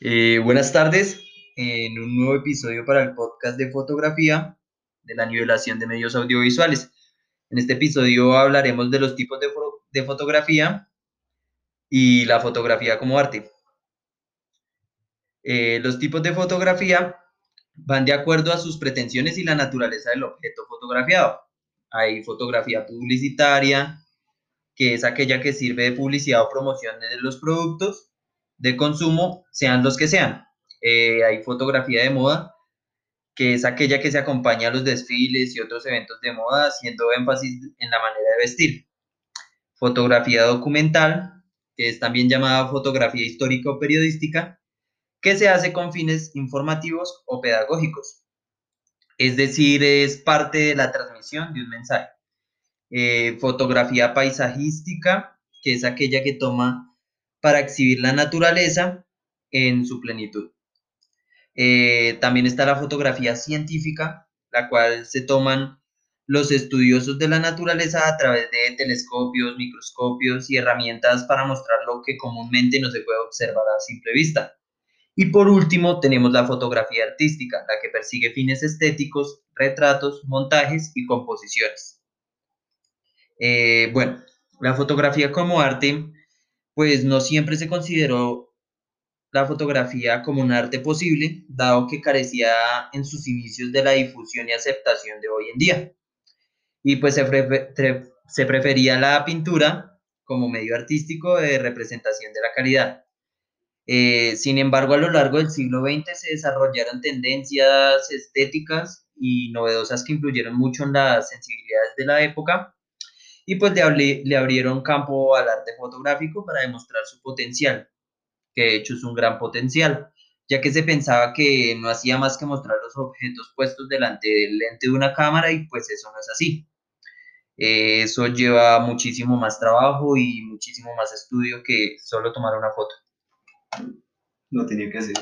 Eh, buenas tardes, en un nuevo episodio para el podcast de fotografía de la nivelación de medios audiovisuales. En este episodio hablaremos de los tipos de, fotografía y la fotografía como arte. Eh, los tipos de fotografía van de acuerdo a sus pretensiones y la naturaleza del objeto fotografiado. Hay fotografía publicitaria, que es aquella que sirve de publicidad o promoción de los productos de consumo, sean los que sean. Eh, hay fotografía de moda, que es aquella que se acompaña a los desfiles y otros eventos de moda, haciendo énfasis en la manera de vestir. Fotografía documental, que es también llamada fotografía histórica o periodística, que se hace con fines informativos o pedagógicos. Es decir, es parte de la transmisión de un mensaje. Eh, fotografía paisajística, que es aquella que toma para exhibir la naturaleza en su plenitud. Eh, también está la fotografía científica, la cual se toman los estudiosos de la naturaleza a través de telescopios, microscopios y herramientas para mostrar lo que comúnmente no se puede observar a simple vista. Y por último tenemos la fotografía artística, la que persigue fines estéticos, retratos, montajes y composiciones. Eh, bueno, la fotografía como arte pues no siempre se consideró la fotografía como un arte posible, dado que carecía en sus inicios de la difusión y aceptación de hoy en día. Y pues se, prefería la pintura como medio artístico de representación de la caridad. Eh, sin embargo, a lo largo del siglo XX se desarrollaron tendencias estéticas y novedosas que influyeron mucho en las sensibilidades de la época y pues le, abrieron campo al arte fotográfico para demostrar su potencial, que de hecho es un gran potencial, ya que se pensaba que no hacía más que mostrar los objetos puestos delante del lente de una cámara y pues eso no es así. Eso lleva muchísimo más trabajo y muchísimo más estudio que solo tomar una foto. No tenía que hacer.